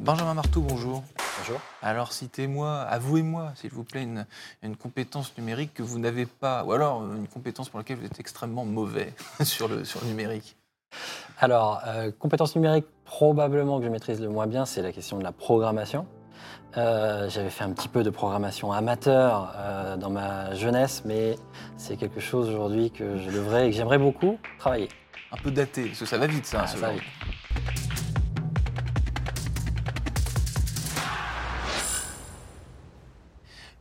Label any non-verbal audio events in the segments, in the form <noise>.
Benjamin Marteau, bonjour. Bonjour. Alors citez-moi, avouez-moi, s'il vous plaît, une, une compétence numérique que vous n'avez pas, ou alors euh, une compétence pour laquelle vous êtes extrêmement mauvais <laughs> sur le, sur le numérique. Alors, euh, compétence numérique, probablement que je maîtrise le moins bien, c'est la question de la programmation. Euh, J'avais fait un petit peu de programmation amateur euh, dans ma jeunesse, mais c'est quelque chose aujourd'hui que je devrais et que j'aimerais beaucoup travailler. Un peu daté, parce que ça va vite ça. Ah, ça va vite.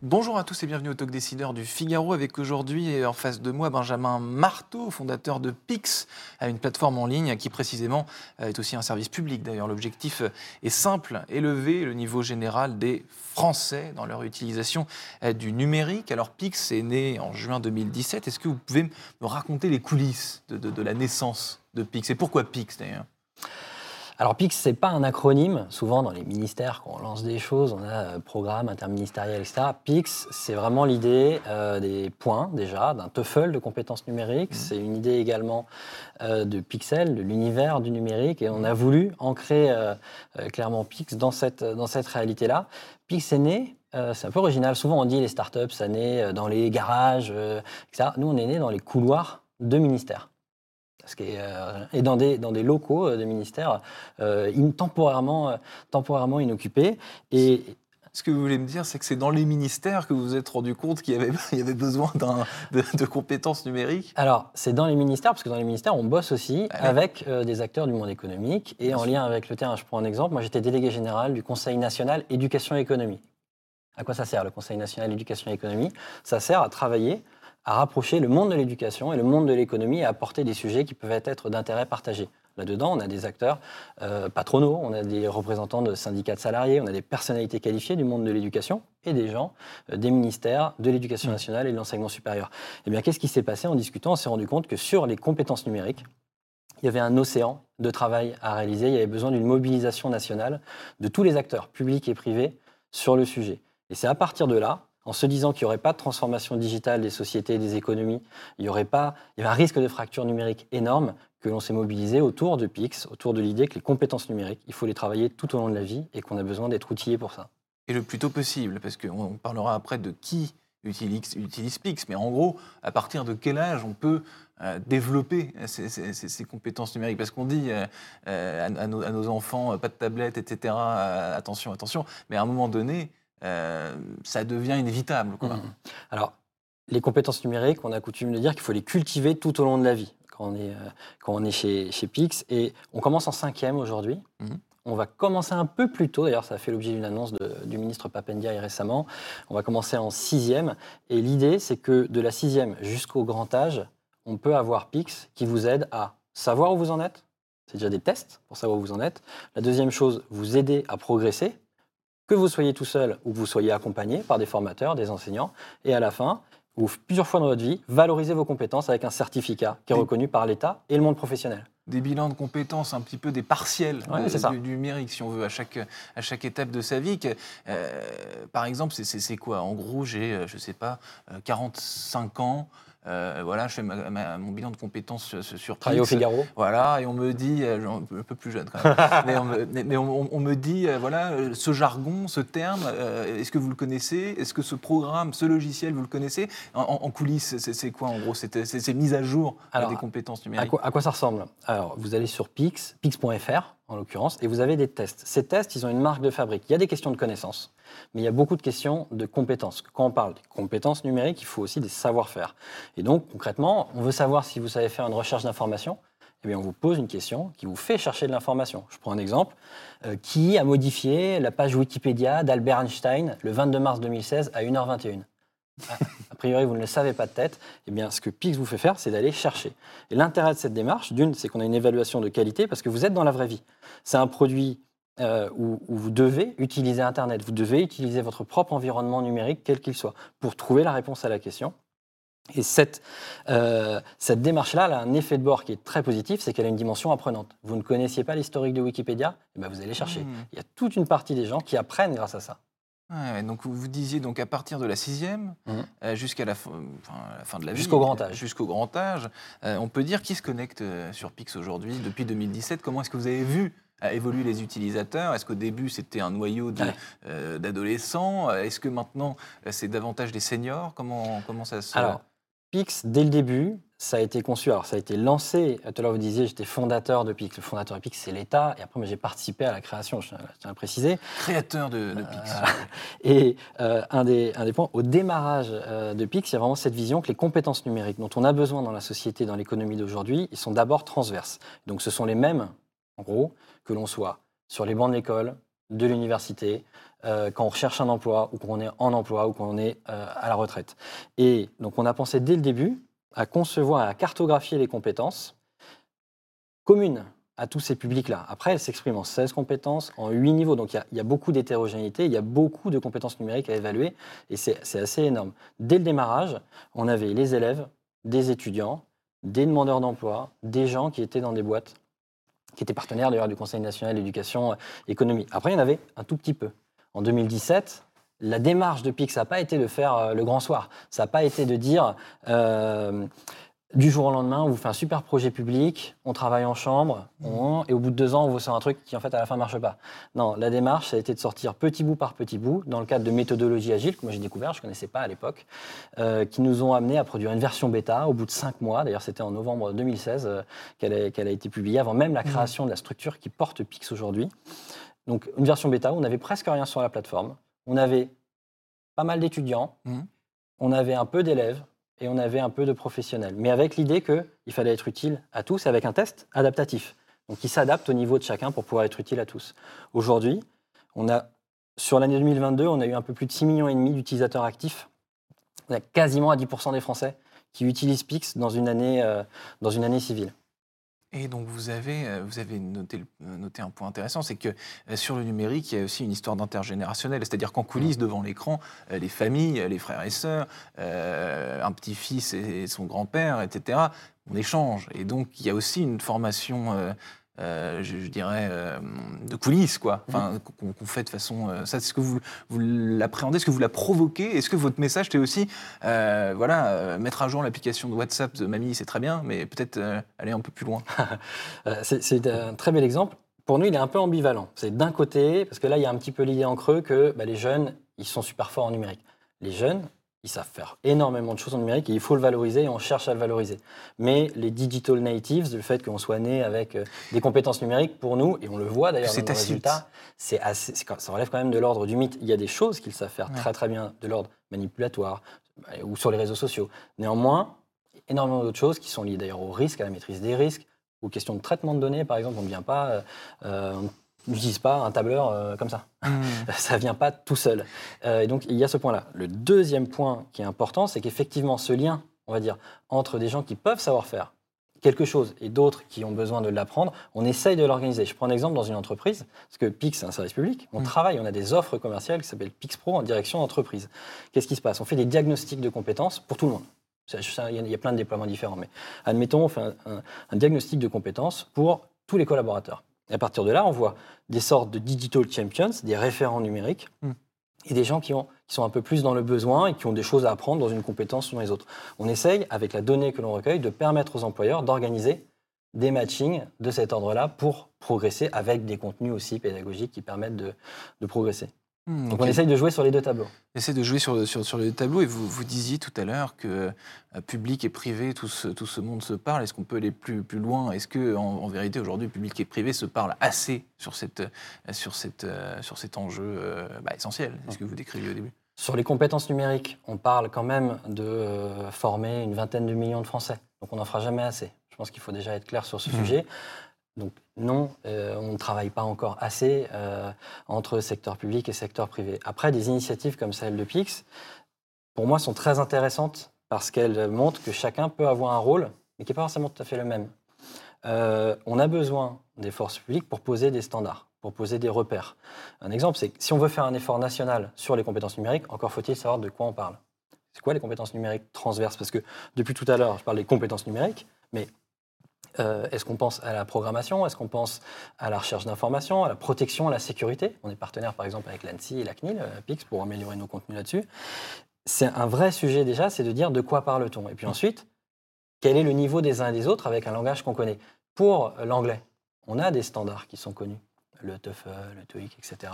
Bonjour à tous et bienvenue au Talk Décideur du Figaro avec aujourd'hui en face de moi Benjamin Marteau, fondateur de Pix, une plateforme en ligne qui précisément euh, est aussi un service public. D'ailleurs, l'objectif est simple, élever le niveau général des Français dans leur utilisation euh, du numérique. Alors Pix est né en juin 2017. Est-ce que vous pouvez me raconter les coulisses de, de- de la naissance de Pix? Et pourquoi Pix d'ailleurs? Alors PIX, c'est pas un acronyme. Souvent, dans les ministères, quand on lance des choses, on a euh, programme interministériel, etc. PIX, c'est vraiment l'idée euh, des points, déjà, d'un TOEFL de compétences numériques. C'est une idée également euh, de Pixel, de l'univers du numérique. Et on a voulu ancrer euh, clairement PIX dans cette, dans cette réalité-là. PIX est né. euh, c'est un peu original. Souvent, on dit les startups, ça naît dans les garages, euh, etc. Nous, on est né dans les couloirs de ministères. Euh, et dans des, dans des locaux euh, de ministères euh, in- temporairement, temporairement inoccupés. Et Ce que vous voulez me dire, c'est que c'est dans les ministères que vous vous êtes rendu compte qu'il y avait, <laughs> il y avait besoin de, de compétences numériques? Alors, c'est dans les ministères, parce que dans les ministères, on bosse aussi Ah avec euh, des acteurs du monde économique et en sûr. lien avec le terrain. Je prends un exemple. Moi, j'étais délégué général du Conseil national éducation et économie. À quoi ça sert le Conseil national éducation et économie? Ça sert à travailler, à rapprocher le monde de l'éducation et le monde de l'économie et à apporter des sujets qui peuvent être d'intérêt partagé. Là-dedans, on a des acteurs euh, patronaux, on a des représentants de syndicats de salariés, on a des personnalités qualifiées du monde de l'éducation et des gens euh, des ministères de l'éducation nationale et de l'enseignement supérieur. Eh bien, qu'est-ce qui s'est passé en discutant? On s'est rendu compte que sur les compétences numériques, il y avait un océan de travail à réaliser. Il y avait besoin d'une mobilisation nationale de tous les acteurs, publics et privés, sur le sujet. Et c'est à partir de là, en se disant qu'il n'y aurait pas de transformation digitale des sociétés, des économies, il y aurait pas, un risque de fracture numérique énorme, que l'on s'est mobilisé autour de PIX, autour de l'idée que les compétences numériques, il faut les travailler tout au long de la vie et qu'on a besoin d'être outillé pour ça. Et le plus tôt possible, parce qu'on parlera après de qui utilise, Pix, mais en gros, à partir de quel âge on peut euh, développer ces, ces- ces- ces compétences numériques? Parce qu'on dit euh, euh, à, nos, à nos enfants, pas de tablette, etc., attention, attention, mais à un moment donné, ça devient inévitable. quoi. Mhm. Alors, les compétences numériques, on a coutume de dire qu'il faut les cultiver tout au long de la vie quand on est, euh, quand on est chez, chez Pix. Et on commence en cinquième aujourd'hui. Mhm. On va commencer un peu plus tôt, d'ailleurs ça a fait l'objet d'une annonce de- du ministre Papendiaï récemment. On va commencer en sixième. Et l'idée, c'est que de la sixième jusqu'au grand âge, on peut avoir Pix qui vous aide à savoir où vous en êtes. C'est déjà des tests pour savoir où vous en êtes. La deuxième chose, vous aider à progresser, que vous soyez tout seul ou que vous soyez accompagné par des formateurs, des enseignants. Et à la fin, ou plusieurs fois dans votre vie, valorisez vos compétences avec un certificat qui est reconnu par l'État et le monde professionnel. Des bilans de compétences, un petit peu des partiels Ouais, de- c'est ça. du, du numérique, si on veut, à chaque, à chaque étape de sa vie. euh, par exemple, c'est- quoi? En gros, j'ai, euh, je sais pas, euh, 45 ans. Euh, voilà, je fais ma- ma- mon bilan de compétences sur, sur Travailler au. Figaro. Voilà, et on me dit, euh, un peu plus jeune quand même, <laughs> mais, on me, mais- mais on- on me dit, euh, voilà, ce jargon, ce terme, est-ce que vous le connaissez? Est-ce que ce programme, ce logiciel, vous le connaissez? En, coulisses, c'est quoi en gros? C'est mise à jour Alors, des compétences À numériques. quoi, à quoi ça ressemble? Alors, vous allez sur Pix, pix.fr en l'occurrence, et vous avez des tests. Ces tests, ils ont une marque de fabrique. Il y a des questions de connaissances, mais il y a beaucoup de questions de compétences. Quand on parle des compétences numériques, il faut aussi des savoir-faire. Et donc, concrètement, on veut savoir si vous savez faire une recherche d'information. Eh bien, on vous pose une question qui vous fait chercher de l'information. Je prends un exemple. Euh, qui a modifié la page Wikipédia d'Albert Einstein le 22 mars 2016 à 1h21 a priori, vous ne le savez pas de tête, eh bien, ce que Pix vous fait faire, c'est d'aller chercher. Et l'intérêt de cette démarche, d'une, c'est qu'on a une évaluation de qualité parce que vous êtes dans la vraie vie. C'est un produit euh, où, où vous devez utiliser Internet, vous devez utiliser votre propre environnement numérique, quel qu'il soit, pour trouver la réponse à la question. Et cette, euh, cette démarche-là elle a un effet de bord qui est très positif, c'est qu'elle a une dimension apprenante. Vous ne connaissiez pas l'historique de Wikipédia, eh ben vous allez chercher. Mmh. Il y a toute une partie des gens qui apprennent grâce à ça. Ouais, donc vous disiez donc à partir de la sixième Mhm. euh, jusqu'à la, fin- enfin, la fin de la vie, Jusqu'au grand âge. jusqu'au grand âge, euh, on peut dire qui se connecte euh, sur Pix aujourd'hui depuis 2017. Comment est-ce que vous avez vu évoluer les utilisateurs? Est-ce qu'au début c'était un noyau Ouais. euh, d'adolescents? Est-ce que maintenant c'est davantage des seniors? Comment comment ça se Alors, Pix, dès le début, ça a été conçu. Alors, ça a été lancé. Tout à l'heure, vous disiez, j'étais fondateur de Pix. Le fondateur de Pix, c'est l'État. Et après, j'ai participé à la création, je tiens à le préciser. créateur de, de Pix Et euh, un, des, un des points, au démarrage euh, de Pix, il y a vraiment cette vision que les compétences numériques dont on a besoin dans la société, dans l'économie d'aujourd'hui, ils sont d'abord transverses. Donc, ce sont les mêmes, en gros, que l'on soit sur les bancs de l'école, de l'université, euh, quand on recherche un emploi, ou qu'on est en emploi, ou qu'on est euh, à la retraite. Et donc, on a pensé dès le début à concevoir et à cartographier les compétences communes à tous ces publics-là. Après, elles s'expriment en 16 compétences, en 8 niveaux. Donc, il y a- beaucoup d'hétérogénéité, il y a beaucoup de compétences numériques à évaluer, et c'est c'est assez énorme. Dès le démarrage, on avait les élèves, des étudiants, des demandeurs d'emploi, des gens qui étaient dans des boîtes, qui étaient partenaires d'ailleurs du Conseil national d'éducation euh, économie. Après, il y en avait un tout petit peu. En 2017, la démarche de ça n'a pas été de faire euh, le grand soir. Ça n'a pas été de dire euh, du jour au lendemain, on vous fait un super projet public, on travaille en chambre, on- et au bout de deux ans, on vous sort un truc qui en fait à la fin ne marche pas. Non, la démarche, ça a été de sortir petit bout par petit bout, dans le cadre de méthodologie agile, que moi j'ai découvert, je ne connaissais pas à l'époque, euh, qui nous ont amené à produire une version bêta au bout de cinq mois. D'ailleurs, c'était en novembre 2016 euh, qu'elle a, qu'elle a été publiée, avant même la création de la structure qui porte Pix aujourd'hui. Donc, une version bêta où on n'avait presque rien sur la plateforme. On avait pas mal d'étudiants, Mhm. on avait un peu d'élèves et on avait un peu de professionnels. Mais avec l'idée qu'il fallait être utile à tous et avec un test adaptatif. Donc, qui s'adapte au niveau de chacun pour pouvoir être utile à tous. Aujourd'hui, on a, sur l'année 2022, on a eu un peu plus de 6,5 millions d'utilisateurs actifs. On a quasiment à 10% des Français qui utilisent Pix dans une année, euh, dans une année civile. Et donc vous avez, euh, vous avez noté, euh, noté un point intéressant, c'est que euh, sur le numérique, il y a aussi une histoire d'intergénérationnel. C'est-à-dire qu'en coulisses, devant l'écran, les familles, les frères et sœurs, un petit-fils et son grand-père, etc., on échange. Et donc il y a aussi une formation, euh, je, je dirais, euh, de coulisses, quoi, enfin, qu'on fait de façon... euh, ça, est-ce que vous, vous l'appréhendez Est-ce que vous la provoquez Est-ce que votre message, c'est aussi, voilà, mettre à jour l'application de WhatsApp de mamie, c'est très bien, mais peut-être aller un peu plus loin? <laughs> C'est- C'est un très bel exemple. Pour nous, il est un peu ambivalent. C'est d'un côté, parce que là, il y a un petit peu l'idée en creux que bah, les jeunes, ils sont super forts en numérique. Les jeunes, ils savent faire énormément de choses en numérique et il faut le valoriser et on cherche à le valoriser. Mais les digital natives, le fait qu'on soit né avec euh, des compétences numériques, pour nous, et on le voit d'ailleurs dans nos résultats, c'est assez- ça relève quand même de l'ordre du mythe. Il y a des choses qu'ils savent faire Ouais. très très bien, de l'ordre manipulatoire euh, ou sur les réseaux sociaux. Néanmoins, énormément d'autres choses qui sont liées d'ailleurs au risque, à la maîtrise des risques, aux questions de traitement de données, par exemple. On ne vient pas, euh, n'utilise pas un tableur euh, comme ça. <laughs> Ça ne vient pas tout seul. Euh, et donc, il y a ce point-là. Le deuxième point qui est important, c'est qu'effectivement, ce lien, on va dire, entre des gens qui peuvent savoir faire quelque chose et d'autres qui ont besoin de l'apprendre, on essaye de l'organiser. Je prends un exemple dans une entreprise, parce que Pix, c'est un service public. On Mm. travaille, on a des offres commerciales qui s'appellent Pix Pro en direction d'entreprise. Qu'est-ce qui se passe? On fait des diagnostics de compétences pour tout le monde. Il y a- il y a plein de déploiements différents, mais admettons, on fait un, un- un diagnostic de compétences pour tous les collaborateurs. Et à partir de là, on voit des sortes de digital champions, des référents numériques, Mm. et des gens qui, ont, qui sont un peu plus dans le besoin et qui ont des choses à apprendre dans une compétence ou dans les autres. On essaye, avec la donnée que l'on recueille, de permettre aux employeurs d'organiser des matchings de cet ordre-là pour progresser avec des contenus aussi pédagogiques qui permettent de, de progresser. Hmm, Donc on essaye de jouer sur les deux tableaux. Essaie de jouer sur, sur, sur le tableau et vous, vous disiez tout à l'heure que euh, public et privé, tout ce, tout ce monde se parle. Est-ce qu'on peut aller plus, plus loin? Est-ce que en, en vérité aujourd'hui, public et privé se parlent assez sur, cette, euh, sur, cette, euh, sur cet enjeu euh, bah, essentiel? C'est ce que vous décriviez au début. Sur les compétences numériques, on parle quand même de former une vingtaine de millions de Français. Donc on n'en fera jamais assez. Je pense qu'il faut déjà être clair sur ce Mhm. sujet. Donc non, euh, on ne travaille pas encore assez euh, entre secteur public et secteur privé. Après, des initiatives comme celle de Pix, pour moi, sont très intéressantes parce qu'elles montrent que chacun peut avoir un rôle, mais qui n'est pas forcément tout à fait le même. Euh, on a besoin des forces publiques pour poser des standards, pour poser des repères. Un exemple, c'est que si on veut faire un effort national sur les compétences numériques, encore faut-il savoir de quoi on parle. C'est quoi les compétences numériques transverses? Parce que depuis tout à l'heure, je parle des compétences numériques, mais euh, est-ce qu'on pense à la programmation? Est-ce qu'on pense à la recherche d'informations, à la protection, à la sécurité? On est partenaire par exemple avec l'ANSI et la CNIL, euh, PIX, pour améliorer nos contenus là-dessus. C'est un vrai sujet déjà, c'est de dire de quoi parle-t-on? Et puis ensuite, quel est le niveau des uns et des autres avec un langage qu'on connaît? Pour l'anglais, on a des standards qui sont connus, le TOEFL, le TOEIC, etc.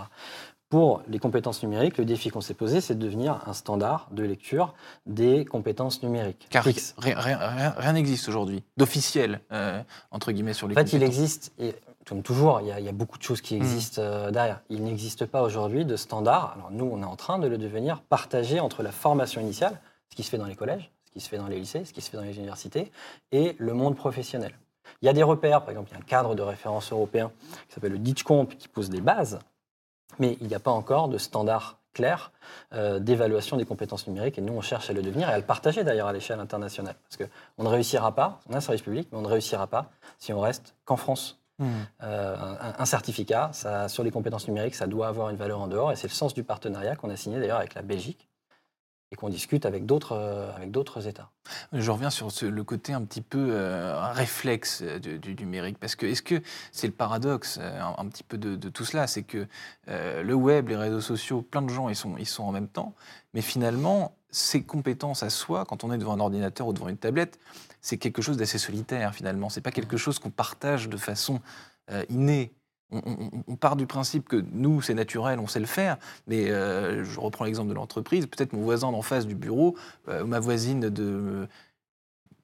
Pour les compétences numériques, le défi qu'on s'est posé, c'est de devenir un standard de lecture des compétences numériques. Car rien- n'existe aujourd'hui d'officiel, euh, entre guillemets, sur les En fait, il compétences. existe, et comme toujours, il y, a, il y a beaucoup de choses qui existent euh, derrière. Il n'existe pas aujourd'hui de standard. Alors nous, on est en train de le devenir partagé entre la formation initiale, ce qui se fait dans les collèges, ce qui se fait dans les lycées, ce qui se fait dans les universités, et le monde professionnel. Il y a des repères, par exemple, il y a un cadre de référence européen qui s'appelle le DITCOMP qui pose des bases, mais il n'y a pas encore de standard clair euh, d'évaluation des compétences numériques, et nous, on cherche à le devenir et à le partager d'ailleurs à l'échelle internationale. Parce qu'on ne réussira pas, on a un service public, mais on ne réussira pas si on reste qu'en France. Hmm. Euh, un, un certificat ça, sur les compétences numériques, ça doit avoir une valeur en dehors, et c'est le sens du partenariat qu'on a signé d'ailleurs avec la Belgique et qu'on discute avec d'autres euh, avec d'autres États. Je reviens sur ce- le côté un petit peu euh, réflexe euh, du, du numérique, parce que est-ce que c'est le paradoxe euh, un, un petit peu de, de tout cela, c'est que le web, les réseaux sociaux, plein de gens ils sont, ils sont en même temps, mais finalement ces compétences à soi, quand on est devant un ordinateur ou devant une tablette, c'est quelque chose d'assez solitaire finalement. C'est pas quelque chose qu'on partage de façon innée. On, on- on part du principe que nous, c'est naturel, on sait le faire, mais euh, je reprends l'exemple de l'entreprise, peut-être mon voisin d'en face du bureau, euh, ou ma voisine de...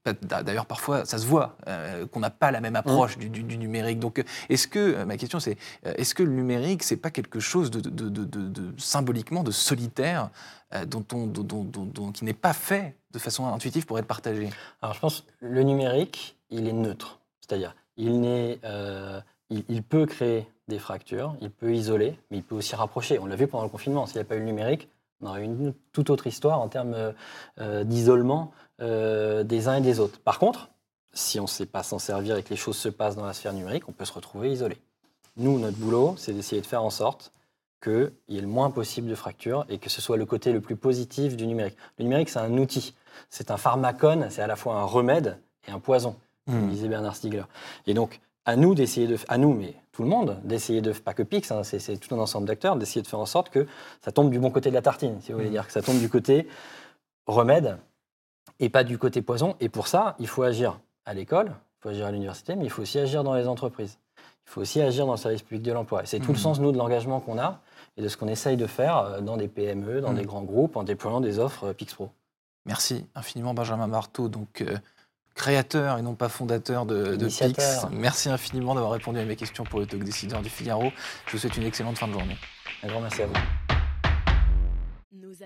pas- D'ailleurs, parfois, ça se voit euh, qu'on n'a pas la même approche du, du- du numérique. Donc, euh, est-ce que, euh, ma question, c'est, euh, est-ce que le numérique, c'est pas quelque chose de, de- de- de- de- symboliquement de solitaire, euh, dont on, dont- dont- dont- dont- qui n'est pas fait de façon intuitive pour être partagé? Alors je pense que le numérique, il est neutre. C'est-à-dire, il, n'est, euh, il, il peut créer des fractures, il peut isoler, mais il peut aussi rapprocher. On l'a vu pendant le confinement. S'il n'y a pas eu le numérique, on aurait eu une toute autre histoire en termes euh, euh, d'isolement euh, des uns et des autres. Par contre, si on ne sait pas s'en servir et que les choses se passent dans la sphère numérique, on peut se retrouver isolé. Nous, notre boulot, c'est d'essayer de faire en sorte qu'il y ait le moins possible de fractures et que ce soit le côté le plus positif du numérique. Le numérique, c'est un outil, c'est un pharmacone, c'est à la fois un remède et un poison, comme Hmm. disait Bernard Stiegler. Et donc, à nous d'essayer de, à nous, mais tout le monde, d'essayer de, pas que Pix, hein, c'est, tout un ensemble d'acteurs, d'essayer de faire en sorte que ça tombe du bon côté de la tartine, si vous voulez Mhm. dire, que ça tombe du côté remède et pas du côté poison. Et pour ça, il faut agir à l'école, il faut agir à l'université, mais il faut aussi agir dans les entreprises. Il faut aussi agir dans le service public de l'emploi. Et c'est tout le Mhm. sens, nous, de l'engagement qu'on a et de ce qu'on essaye de faire euh, dans des PME, dans Mhm. des grands groupes, en déployant des offres euh, Pix Pro. Merci infiniment Benjamin Marteau, donc euh, créateur et non pas fondateur de, de Pix. Merci infiniment d'avoir répondu à mes questions pour le talk décideur du Figaro. Je vous souhaite une excellente fin de journée. Un grand merci à vous.